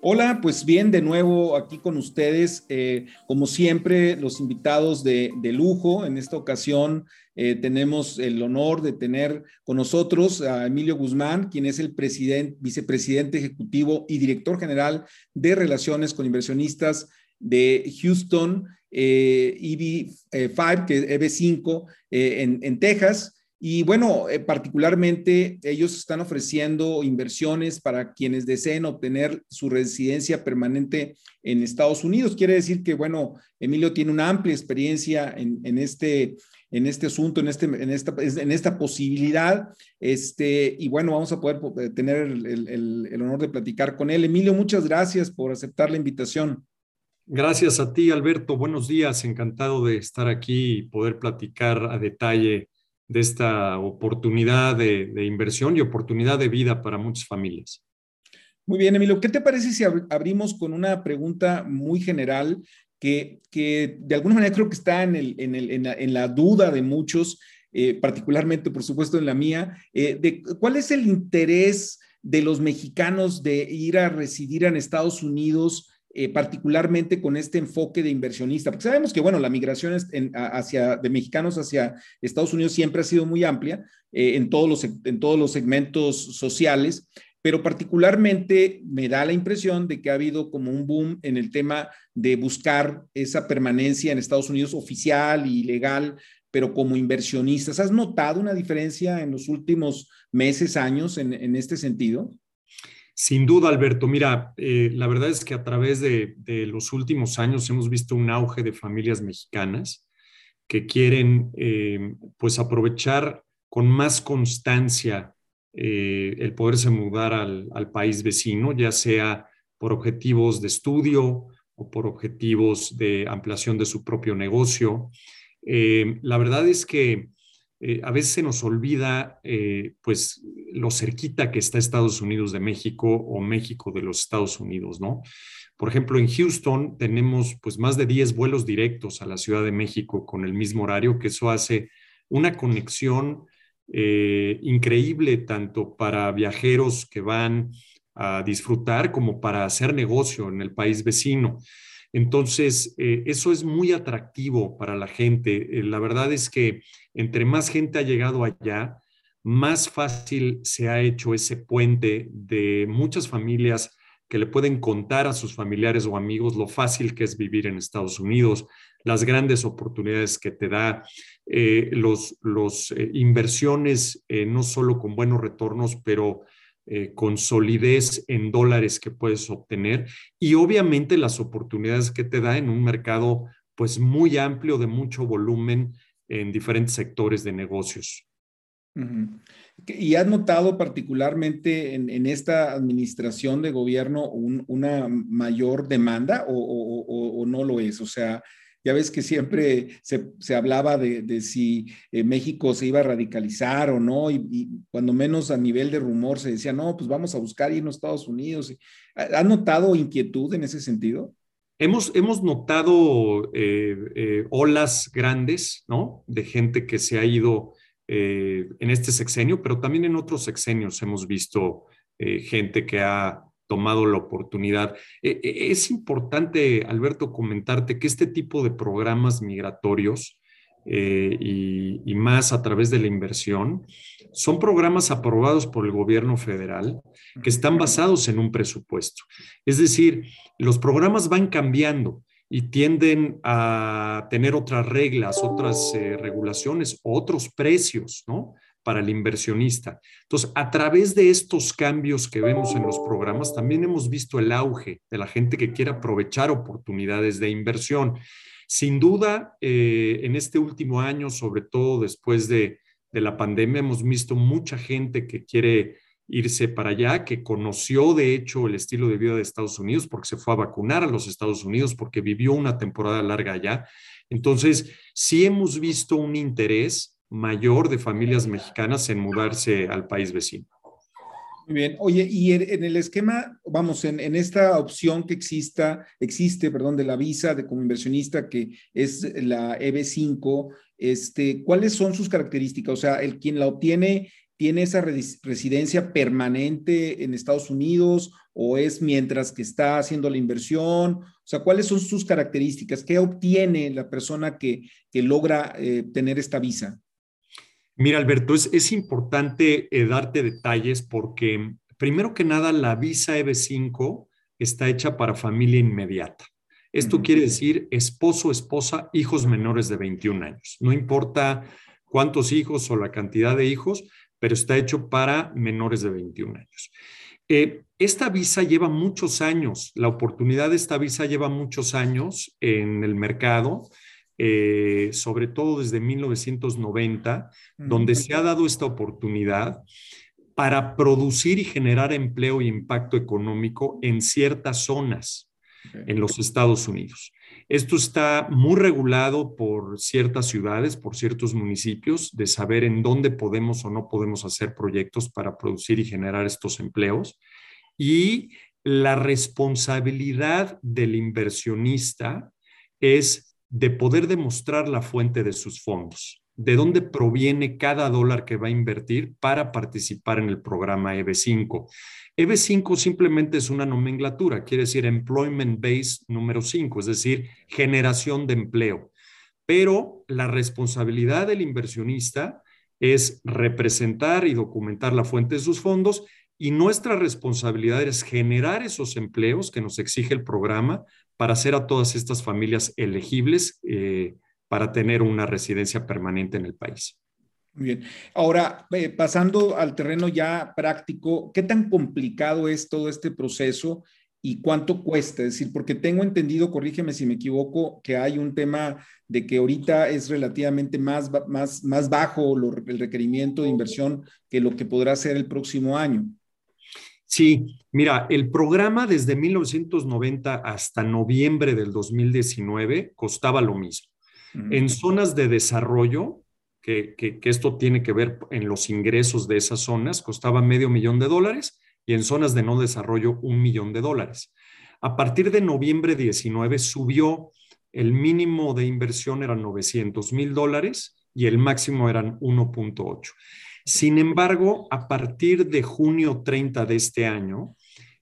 Hola, pues bien, de nuevo aquí con ustedes, eh, como siempre, los invitados de, lujo. En esta ocasión eh, tenemos el honor de tener con nosotros a Emilio Guzmán, quien es el vicepresidente ejecutivo y director general de Relaciones con Inversionistas de Houston eh, EB5, que EB5 en, en Texas. Y bueno, eh, particularmente ellos están ofreciendo inversiones para quienes deseen obtener su residencia permanente en Estados Unidos. Quiere decir que, bueno, Emilio tiene una amplia experiencia en, este, en este asunto, en, este, en, esta, en esta posibilidad. Este, y bueno, vamos a poder eh, tener el, el honor de platicar con él. Emilio, muchas gracias por aceptar la invitación. Gracias a ti, Alberto. Buenos días. Encantado de estar aquí y poder platicar a detalle de esta oportunidad de, inversión y oportunidad de vida para muchas familias. Muy bien, Emilio, ¿qué te parece si abrimos con una pregunta muy general que, que de alguna manera creo que está en, el, en, el, en, la, duda de muchos, eh, particularmente, por supuesto, en la mía, eh, de cuál es el interés de los mexicanos de ir a residir en Estados Unidos eh, particularmente con este enfoque de inversionista, porque sabemos que, bueno, la migración hacia, de mexicanos hacia Estados Unidos siempre ha sido muy amplia eh, en, todos los, en todos los segmentos sociales, pero particularmente me da la impresión de que ha habido como un boom en el tema de buscar esa permanencia en Estados Unidos oficial y legal, pero como inversionistas. ¿Has notado una diferencia en los últimos meses, años en, en este sentido? Sin duda, Alberto. Mira, eh, la verdad es que a través de, los últimos años hemos visto un auge de familias mexicanas que quieren eh, pues aprovechar con más constancia eh, el poderse mudar al, al, país vecino, ya sea por objetivos de estudio o por objetivos de ampliación de su propio negocio. la verdad es que eh, a veces se nos olvida eh, pues lo cerquita que está Estados Unidos de México o México de los Estados Unidos, ¿no? Por ejemplo, en Houston tenemos pues más de 10 vuelos directos a la Ciudad de México con el mismo horario, que eso hace una conexión eh, increíble tanto para viajeros que van a disfrutar como para hacer negocio en el país vecino. Entonces, eh, eso es muy atractivo para la gente. Eh, la verdad es que entre más gente ha llegado allá, más fácil se ha hecho ese puente de muchas familias que le pueden contar a sus familiares o amigos lo fácil que es vivir en Estados Unidos, las grandes oportunidades que te da, eh, los, los inversiones, no solo con buenos retornos, pero eh, con solidez en dólares que puedes obtener y obviamente las oportunidades que te da en un mercado pues muy amplio de mucho volumen en diferentes sectores de negocios. ¿Y has notado particularmente en, esta administración de gobierno una mayor demanda o, no lo es? O sea, ya ves que siempre se, hablaba de, si eh, México se iba a radicalizar o no, y, cuando menos a nivel de rumor se decía, no, pues vamos a buscar irnos a Estados Unidos. ¿Ha notado inquietud en ese sentido? Hemos, hemos notado eh, eh, olas grandes, ¿no? De gente que se ha ido en este sexenio, pero también en otros sexenios hemos visto gente que ha tomado la oportunidad. E, e, es importante, Alberto, comentarte que este tipo de programas migratorios eh, y, más a través de la inversión son programas aprobados por el gobierno federal que están basados en un presupuesto. Es decir, los programas van cambiando y tienden a tener otras reglas, otras eh, regulaciones, otros precios, ¿no? Para el inversionista. Entonces, a través de estos cambios que vemos en los programas, también hemos visto el auge de la gente que quiere aprovechar oportunidades de inversión. Sin duda, eh, en este último año, sobre todo después de, de la pandemia, hemos visto mucha gente que quiere irse para allá, que conoció de hecho el estilo de vida de Estados Unidos porque se fue a vacunar a los Estados Unidos, porque vivió una temporada larga allá. Entonces, sí hemos visto un interés mayor de familias mexicanas en mudarse al país vecino. Muy bien. Oye, y en el esquema, vamos, en, esta opción que exista, existe, perdón, de la visa de como inversionista, que es la EB5, este, ¿cuáles son sus características? O sea, el quien la obtiene tiene esa residencia permanente en Estados Unidos o es mientras que está haciendo la inversión? O sea, ¿cuáles son sus características? ¿Qué obtiene la persona que, logra eh, tener esta visa? Mira, Alberto, es, importante eh, darte detalles porque, primero que nada, la visa EB5 está hecha para familia inmediata. Esto quiere decir esposo, esposa, hijos menores de 21 años. No importa cuántos hijos o la cantidad de hijos, pero está hecho para menores de 21 años. Eh, esta visa lleva muchos años, la oportunidad de esta visa lleva muchos años en el mercado, eh, sobre todo desde 1990, donde se ha dado esta oportunidad para producir y generar empleo y impacto económico en ciertas zonas en los Estados Unidos. Esto está muy regulado por ciertas ciudades, por ciertos municipios, de saber en dónde podemos o no podemos hacer proyectos para producir y generar estos empleos. Y la responsabilidad del inversionista es de poder demostrar la fuente de sus fondos, de dónde proviene cada dólar que va a invertir para participar en el programa EB5. EB5 simplemente es una nomenclatura, quiere decir Employment Base número 5, es decir, generación de empleo. Pero la responsabilidad del inversionista es representar y documentar la fuente de sus fondos y nuestra responsabilidad es generar esos empleos que nos exige el programa para hacer a todas estas familias elegibles eh, para tener una residencia permanente en el país. Muy bien. Ahora, eh, pasando al terreno ya práctico, ¿qué tan complicado es todo este proceso y cuánto cuesta? Es decir, porque tengo entendido, corrígeme si me equivoco, que hay un tema de que ahorita es relativamente más, más, más bajo el requerimiento de inversión que lo que podrá ser el próximo año. Sí, mira, el programa desde 1990 hasta noviembre del 2019 costaba lo mismo. En zonas de desarrollo, que, esto tiene que ver en los ingresos de esas zonas, costaba medio millón de dólares y en zonas de no desarrollo un millón de dólares. A partir de noviembre 19 subió, el mínimo de inversión eran 900 mil dólares y el máximo eran 1.8. Sin embargo, a partir de junio 30 de este año,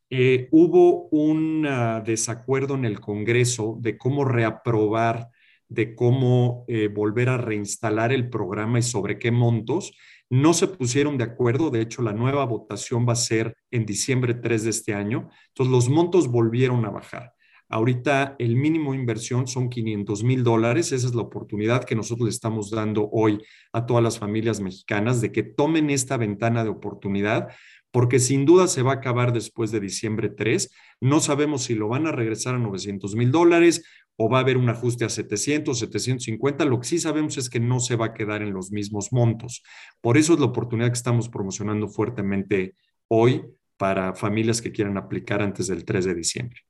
eh, hubo un ah, desacuerdo en el Congreso de cómo reaprobar de cómo eh, volver a reinstalar el programa y sobre qué montos. No se pusieron de acuerdo, de hecho la nueva votación va a ser en diciembre 3 de este año, entonces los montos volvieron a bajar. Ahorita el mínimo inversión son 500 mil dólares. Esa es la oportunidad que nosotros le estamos dando hoy a todas las familias mexicanas de que tomen esta ventana de oportunidad, porque sin duda se va a acabar después de diciembre 3. No sabemos si lo van a regresar a 900 mil dólares o va a haber un ajuste a 700, 750. Lo que sí sabemos es que no se va a quedar en los mismos montos. Por eso es la oportunidad que estamos promocionando fuertemente hoy para familias que quieran aplicar antes del 3 de diciembre.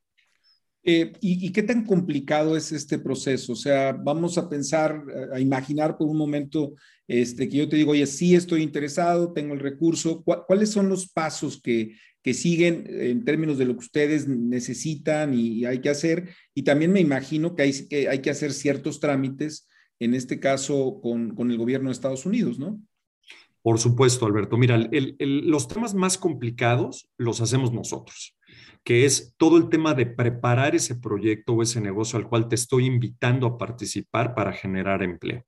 Eh, y, qué tan complicado es este proceso? O sea, vamos a pensar, a imaginar por un momento este, que yo te digo, oye, sí estoy interesado, tengo el recurso. ¿Cuáles son los pasos que, que siguen en términos de lo que ustedes necesitan y, hay que hacer. Y también me imagino que hay que, hay que hacer ciertos trámites, en este caso con, con el gobierno de Estados Unidos, ¿no? Por supuesto, Alberto. Mira, los temas más complicados los hacemos nosotros, que es todo el tema de preparar ese proyecto o ese negocio al cual te estoy invitando a participar para generar empleo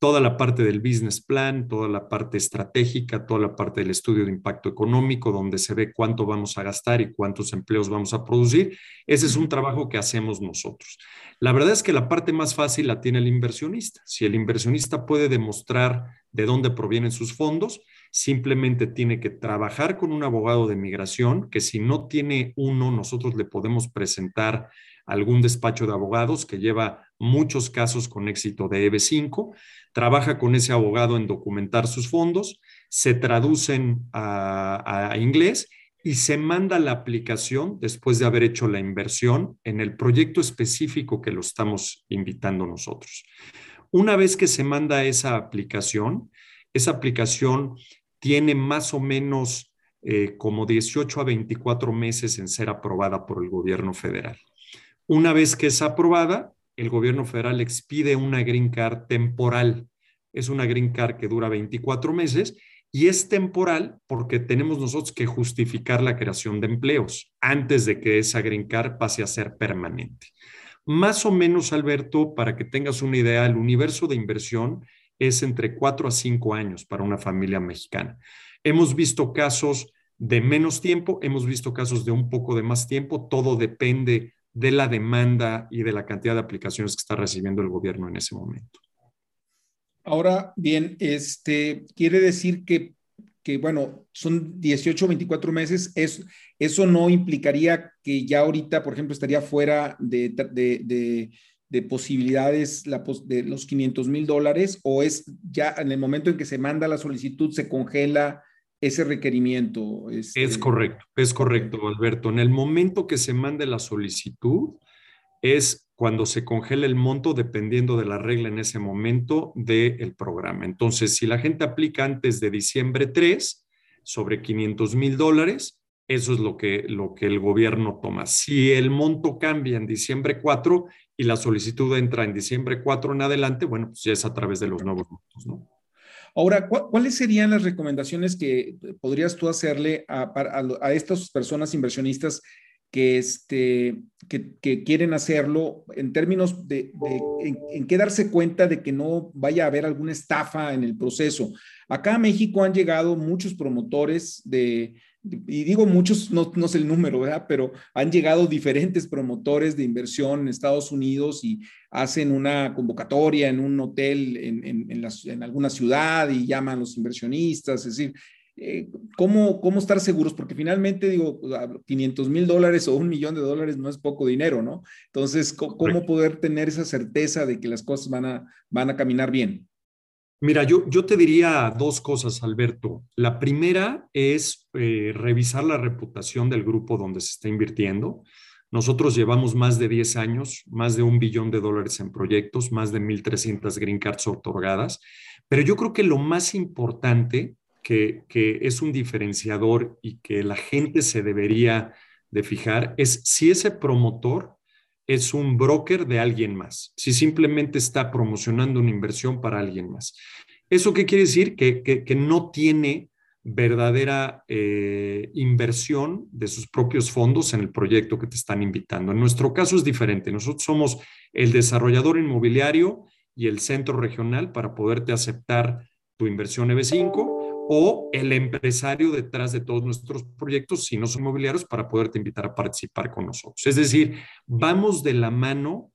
toda la parte del business plan, toda la parte estratégica, toda la parte del estudio de impacto económico, donde se ve cuánto vamos a gastar y cuántos empleos vamos a producir. Ese es un trabajo que hacemos nosotros. La verdad es que la parte más fácil la tiene el inversionista. Si el inversionista puede demostrar de dónde provienen sus fondos, simplemente tiene que trabajar con un abogado de migración, que si no tiene uno, nosotros le podemos presentar algún despacho de abogados que lleva muchos casos con éxito de EB5, trabaja con ese abogado en documentar sus fondos, se traducen a, inglés y se manda la aplicación después de haber hecho la inversión en el proyecto específico que lo estamos invitando nosotros. Una vez que se manda esa aplicación, esa aplicación tiene más o menos eh, como 18 a 24 meses en ser aprobada por el gobierno federal. Una vez que es aprobada, el gobierno federal expide una green card temporal. Es una green card que dura 24 meses y es temporal porque tenemos nosotros que justificar la creación de empleos antes de que esa green card pase a ser permanente. Más o menos, Alberto, para que tengas una idea, el universo de inversión es entre 4 a 5 años para una familia mexicana. Hemos visto casos de menos tiempo, hemos visto casos de un poco de más tiempo, todo depende de la demanda y de la cantidad de aplicaciones que está recibiendo el gobierno en ese momento. Ahora bien, este quiere decir que, que bueno, son 18 o 24 meses. Es, eso no implicaría que ya ahorita, por ejemplo, estaría fuera de, posibilidades la, de los 500 mil dólares o es ya en el momento en que se manda la solicitud se congela ese requerimiento. Este... Es correcto, es correcto, Alberto. En el momento que se mande la solicitud es cuando se congela el monto dependiendo de la regla en ese momento del programa. Entonces, si la gente aplica antes de diciembre 3 sobre 500 mil dólares, eso es lo que, lo que el gobierno toma. Si el monto cambia en diciembre 4 y la solicitud entra en diciembre 4 en adelante, bueno, pues ya es a través de los nuevos. Ahora, ¿cuáles serían las recomendaciones que podrías tú hacerle a, a estas personas inversionistas que, este, que, quieren hacerlo en términos de, en, qué darse cuenta de que no vaya a haber alguna estafa en el proceso. Acá a México han llegado muchos promotores de, y digo muchos, no, no sé el número, ¿verdad? Pero han llegado diferentes promotores de inversión en Estados Unidos y hacen una convocatoria en un hotel en, en, en alguna ciudad y llaman a los inversionistas, es decir, eh, ¿cómo, ¿cómo estar seguros? Porque finalmente, digo, 500 mil dólares o un millón de dólares no es poco dinero, ¿no? Entonces, ¿cómo, poder tener esa certeza de que las cosas van a, van a caminar bien? Mira, yo, yo te diría dos cosas, Alberto. La primera es eh, revisar la reputación del grupo donde se está invirtiendo. Nosotros llevamos más de 10 años, más de un billón de dólares en proyectos, más de 1.300 green cards otorgadas, pero yo creo que lo más importante que, es un diferenciador y que la gente se debería de fijar es si ese promotor es un broker de alguien más, si simplemente está promocionando una inversión para alguien más. ¿Eso qué quiere decir? Que, no tiene verdadera eh, inversión de sus propios fondos en el proyecto que te están invitando. En nuestro caso es diferente. Nosotros somos el desarrollador inmobiliario y el centro regional para poderte aceptar tu inversión EB5 o el empresario detrás de todos nuestros proyectos, si no son mobiliarios, para poderte invitar a participar con nosotros. Es decir, vamos de la mano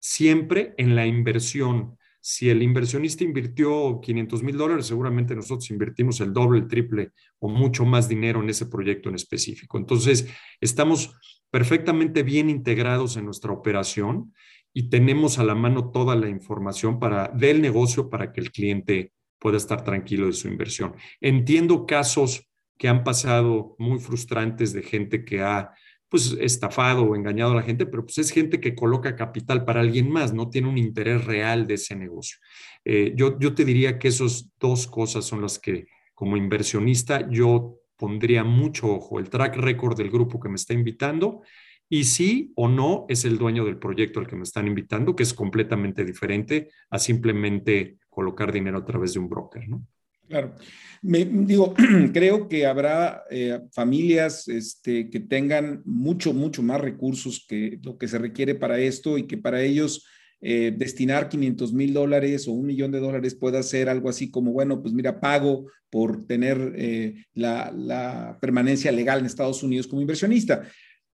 siempre en la inversión. Si el inversionista invirtió 500 mil dólares, seguramente nosotros invertimos el doble, el triple o mucho más dinero en ese proyecto en específico. Entonces, estamos perfectamente bien integrados en nuestra operación y tenemos a la mano toda la información para, del negocio para que el cliente pueda estar tranquilo de su inversión. Entiendo casos que han pasado muy frustrantes de gente que ha pues estafado o engañado a la gente, pero pues es gente que coloca capital para alguien más, no tiene un interés real de ese negocio. Eh, yo, yo te diría que esas dos cosas son las que como inversionista yo pondría mucho ojo, el track record del grupo que me está invitando y si o no es el dueño del proyecto al que me están invitando, que es completamente diferente a simplemente colocar dinero a través de un broker, ¿no? Claro. Me, digo, creo que habrá eh, familias este, que tengan mucho, mucho más recursos que lo que se requiere para esto y que para ellos eh, destinar 500 mil dólares o un millón de dólares pueda ser algo así como, bueno, pues mira, pago por tener eh, la, la, permanencia legal en Estados Unidos como inversionista.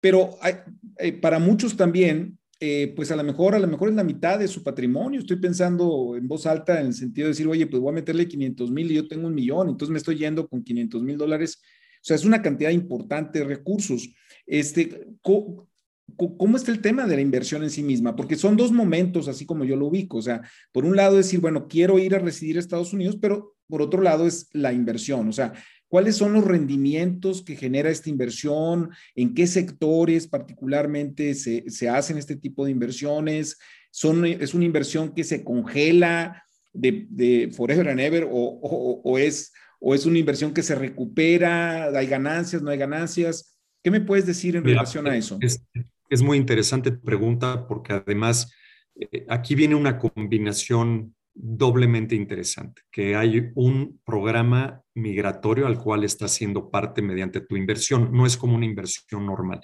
Pero hay, para muchos también eh, pues a lo mejor, a lo mejor es la mitad de su patrimonio. Estoy pensando en voz alta en el sentido de decir, oye, pues voy a meterle 500 mil y yo tengo un millón, entonces me estoy yendo con 500 mil dólares. O sea, es una cantidad importante de recursos. Este, ¿cómo, ¿Cómo está el tema de la inversión en sí misma? Porque son dos momentos, así como yo lo ubico. O sea, por un lado decir, bueno, quiero ir a residir a Estados Unidos, pero por otro lado es la inversión. O sea, ¿Cuáles son los rendimientos que genera esta inversión? ¿En qué sectores particularmente se, se hacen este tipo de inversiones? Son, ¿Es una inversión que se congela de, de forever and ever o, o, es, o es una inversión que se recupera? ¿Hay ganancias, no hay ganancias? ¿Qué me puedes decir en relación a eso? Es, es muy interesante tu pregunta porque además eh, aquí viene una combinación doblemente interesante, que hay un programa migratorio al cual estás siendo parte mediante tu inversión. No es como una inversión normal.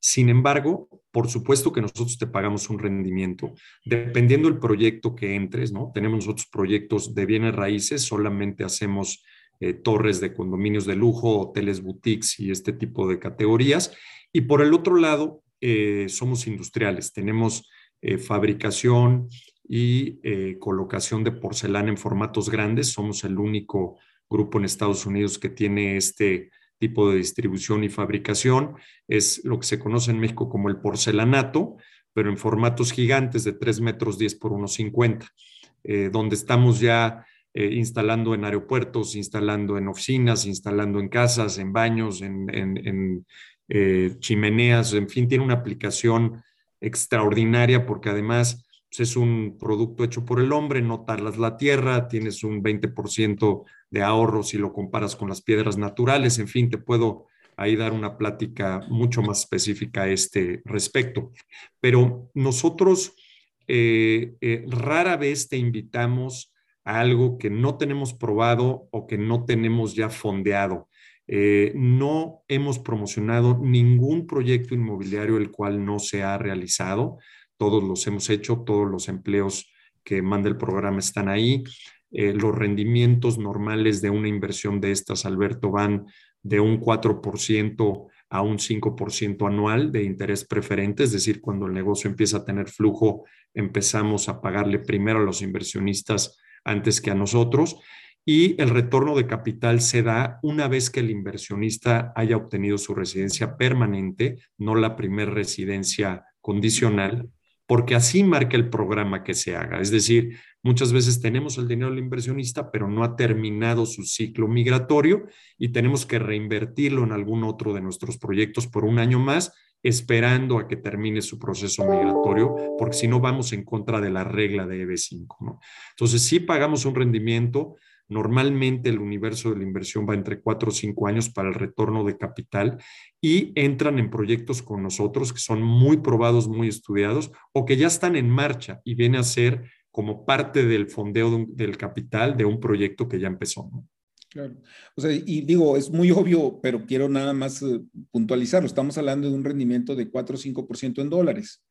Sin embargo, por supuesto que nosotros te pagamos un rendimiento, dependiendo del proyecto que entres, ¿no? Tenemos nosotros proyectos de bienes raíces, solamente hacemos eh, torres de condominios de lujo, hoteles boutiques y este tipo de categorías. Y por el otro lado, eh, somos industriales, tenemos eh, fabricación y eh, colocación de porcelana en formatos grandes. Somos el único grupo en Estados Unidos que tiene este tipo de distribución y fabricación. Es lo que se conoce en México como el porcelanato, pero en formatos gigantes de 3 metros 10 por 1,50, eh, donde estamos ya instalando en aeropuertos, instalando en oficinas, instalando en casas, en baños, en, en chimeneas, en fin, tiene una aplicación extraordinaria porque además pues, es un producto hecho por el hombre, no talas la tierra, tienes un 20% de ahorro si lo comparas con las piedras naturales, en fin, te puedo ahí dar una plática mucho más específica a este respecto. Pero nosotros eh, eh, rara vez te invitamos a algo que no tenemos probado o que no tenemos ya fondeado. Eh, no hemos promocionado ningún proyecto inmobiliario el cual no se ha realizado. Todos los hemos hecho, todos los empleos que manda el programa están ahí. Eh, los rendimientos normales de una inversión de estas, Alberto, van de un 4% a un 5% anual de interés preferente, es decir, cuando el negocio empieza a tener flujo, empezamos a pagarle primero a los inversionistas antes que a nosotros y el retorno de capital se da una vez que el inversionista haya obtenido su residencia permanente, no la primer residencia condicional, porque así marca el programa que se haga. Es decir, muchas veces tenemos el dinero del inversionista, pero no ha terminado su ciclo migratorio y tenemos que reinvertirlo en algún otro de nuestros proyectos por un año más, esperando a que termine su proceso migratorio, porque si no vamos en contra de la regla de EB5. ¿no? Entonces, sí pagamos un rendimiento, Normalmente el universo de la inversión va entre cuatro o cinco años para el retorno de capital y entran en proyectos con nosotros que son muy probados, muy estudiados o que ya están en marcha y viene a ser como parte del fondeo del capital de un proyecto que ya empezó. Claro. O sea, y digo, es muy obvio, pero quiero nada más eh, puntualizarlo. Estamos hablando de un rendimiento de 4 o 5% en dólares.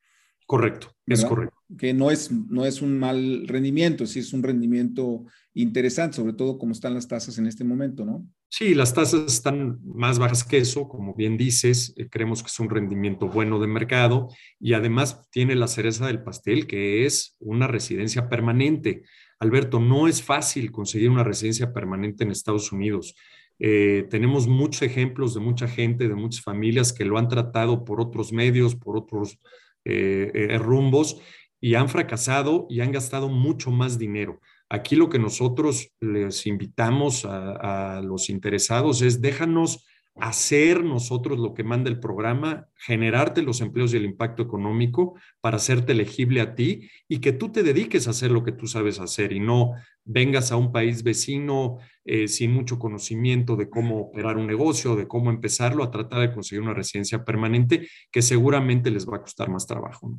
Correcto, es correcto. Que no es, no es un mal rendimiento, sí es un rendimiento interesante, sobre todo como están las tasas en este momento, ¿no? Sí, las tasas están más bajas que eso, como bien dices, eh, creemos que es un rendimiento bueno de mercado y además tiene la cereza del pastel, que es una residencia permanente. Alberto, no es fácil conseguir una residencia permanente en Estados Unidos. Eh, tenemos muchos ejemplos de mucha gente, de muchas familias que lo han tratado por otros medios, por otros eh, eh, rumbos y han fracasado y han gastado mucho más dinero. Aquí lo que nosotros les invitamos a, los interesados es déjanos hacer nosotros lo que manda el programa, generarte los empleos y el impacto económico para hacerte elegible a ti y que tú te dediques a hacer lo que tú sabes hacer y no vengas a un país vecino eh, sin mucho conocimiento de cómo operar un negocio, de cómo empezarlo, a tratar de conseguir una residencia permanente que seguramente les va a costar más trabajo.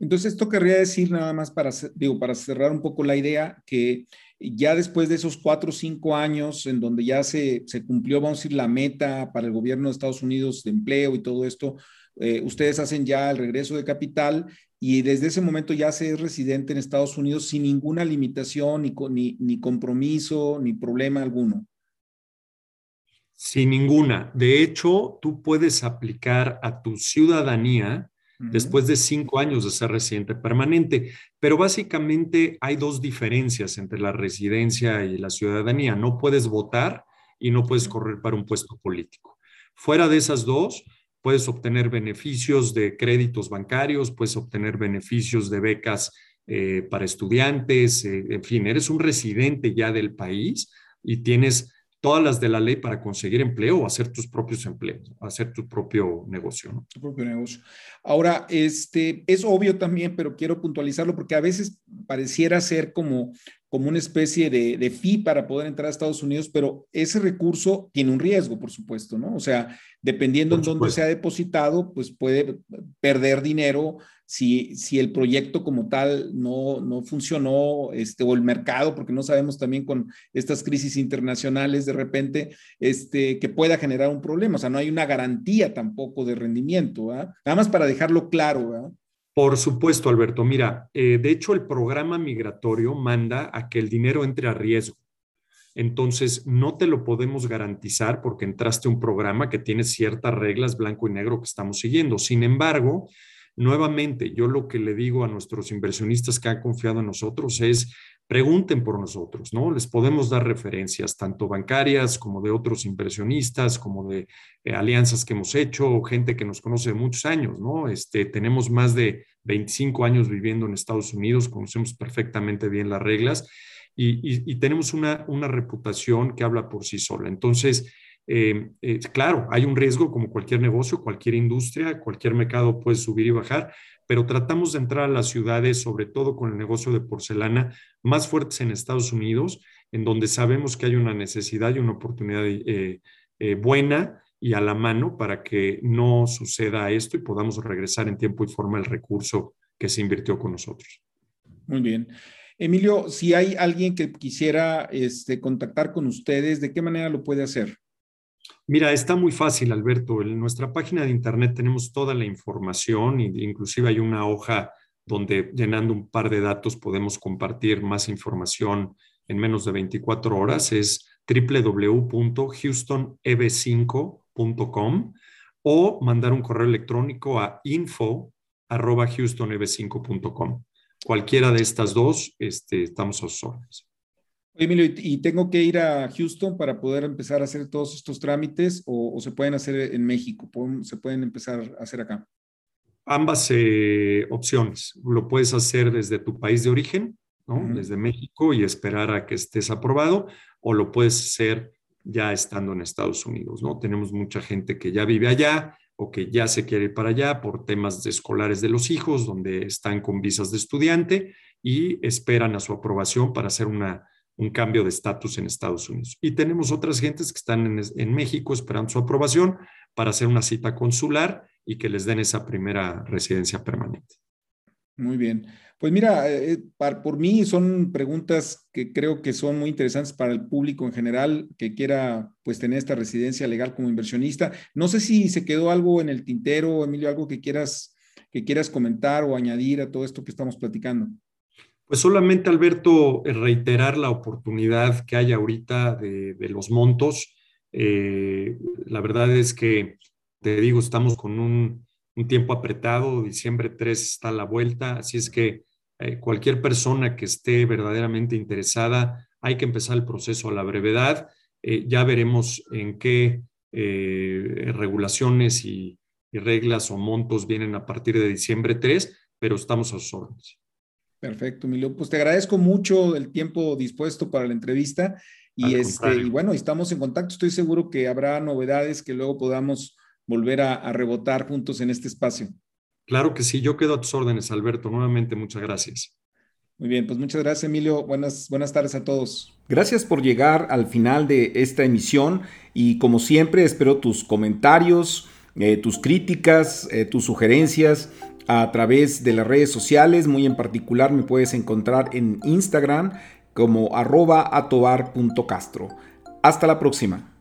Entonces, esto querría decir nada más para, digo, para cerrar un poco la idea, que ya después de esos cuatro o cinco años en donde ya se, se cumplió, vamos a decir, la meta para el gobierno de Estados Unidos de empleo y todo esto, eh, ustedes hacen ya el regreso de capital y desde ese momento ya se es residente en Estados Unidos sin ninguna limitación, ni, ni, ni compromiso, ni problema alguno. Sin ninguna. De hecho, tú puedes aplicar a tu ciudadanía después de cinco años de ser residente permanente. Pero básicamente hay dos diferencias entre la residencia y la ciudadanía. No puedes votar y no puedes correr para un puesto político. Fuera de esas dos, puedes obtener beneficios de créditos bancarios, puedes obtener beneficios de becas eh, para estudiantes, eh, en fin, eres un residente ya del país y tienes todas las de la ley para conseguir empleo o hacer tus propios empleos, hacer tu propio negocio. ¿no? Tu propio negocio. Ahora, este, es obvio también, pero quiero puntualizarlo porque a veces pareciera ser como, como una especie de, de fee para poder entrar a Estados Unidos, pero ese recurso tiene un riesgo, por supuesto, ¿no? O sea, dependiendo en dónde se ha depositado, pues puede perder dinero si, si el proyecto como tal no, no funcionó, este, o el mercado, porque no sabemos también con estas crisis internacionales de repente, este, que pueda generar un problema. O sea, no hay una garantía tampoco de rendimiento, ¿verdad? Nada más para dejarlo claro, ¿verdad? Por supuesto, Alberto. Mira, eh, de hecho el programa migratorio manda a que el dinero entre a riesgo. Entonces, no te lo podemos garantizar porque entraste a un programa que tiene ciertas reglas blanco y negro que estamos siguiendo. Sin embargo, Nuevamente, yo lo que le digo a nuestros inversionistas que han confiado en nosotros es, pregunten por nosotros, ¿no? Les podemos dar referencias, tanto bancarias como de otros inversionistas, como de eh, alianzas que hemos hecho, gente que nos conoce de muchos años, ¿no? Este, tenemos más de 25 años viviendo en Estados Unidos, conocemos perfectamente bien las reglas y, tenemos una, una reputación que habla por sí sola. Entonces, eh, eh, claro, hay un riesgo como cualquier negocio, cualquier industria, cualquier mercado puede subir y bajar, pero tratamos de entrar a las ciudades, sobre todo con el negocio de porcelana, más fuertes en Estados Unidos, en donde sabemos que hay una necesidad y una oportunidad eh, buena y a la mano para que no suceda esto y podamos regresar en tiempo y forma el recurso que se invirtió con nosotros. Muy bien. Emilio, si hay alguien que quisiera este, contactar con ustedes, ¿de qué manera lo puede hacer? Mira, está muy fácil, Alberto. En nuestra página de internet tenemos toda la información, inclusive hay una hoja donde llenando un par de datos podemos compartir más información en menos de 24 horas. Es www.houstonev5.com o mandar un correo electrónico a info.houstonev5.com. Cualquiera de estas dos, este, estamos a sus órdenes. Emilio, ¿y tengo que ir a Houston para poder empezar a hacer todos estos trámites o, se pueden hacer en México? ¿Se pueden empezar a hacer acá? Ambas eh, opciones. Lo puedes hacer desde tu país de origen, ¿no? desde México y esperar a que estés aprobado, o lo puedes hacer ya estando en Estados Unidos. ¿no? Tenemos mucha gente que ya vive allá o que ya se quiere ir para allá por temas de escolares de los hijos, donde están con visas de estudiante y esperan a su aprobación para hacer una un cambio de estatus en Estados Unidos. Y tenemos otras gentes que están en, México esperando su aprobación para hacer una cita consular y que les den esa primera residencia permanente. Muy bien. Pues mira, eh, eh, por mí son preguntas que creo que son muy interesantes para el público en general que quiera pues tener esta residencia legal como inversionista. No sé si se quedó algo en el tintero, Emilio, algo que quieras que quieras comentar o añadir a todo esto que estamos platicando. Pues solamente, Alberto, eh, reiterar la oportunidad que hay ahorita de, los montos. Eh, la verdad es que, te digo, estamos con un, tiempo apretado, diciembre 3 está a la vuelta, así es que eh, cualquier persona que esté verdaderamente interesada, hay que empezar el proceso a la brevedad. ya veremos en qué regulaciones y, y reglas o montos vienen a partir de diciembre 3, pero estamos a sus órdenes. Perfecto, Emilio. Pues te agradezco mucho el tiempo dispuesto para la entrevista y, este, y bueno, estamos en contacto. Estoy seguro que habrá novedades que luego podamos volver a, rebotar juntos en este espacio. Claro que sí, yo quedo a tus órdenes, Alberto. Nuevamente, muchas gracias. Muy bien, pues muchas gracias, Emilio. Buenas, buenas tardes a todos. Gracias por llegar al final de esta emisión y como siempre espero tus comentarios, eh, tus críticas, eh, tus sugerencias a través de las redes sociales. Muy en particular me puedes encontrar en Instagram como arroba atobar.castro. Hasta la próxima.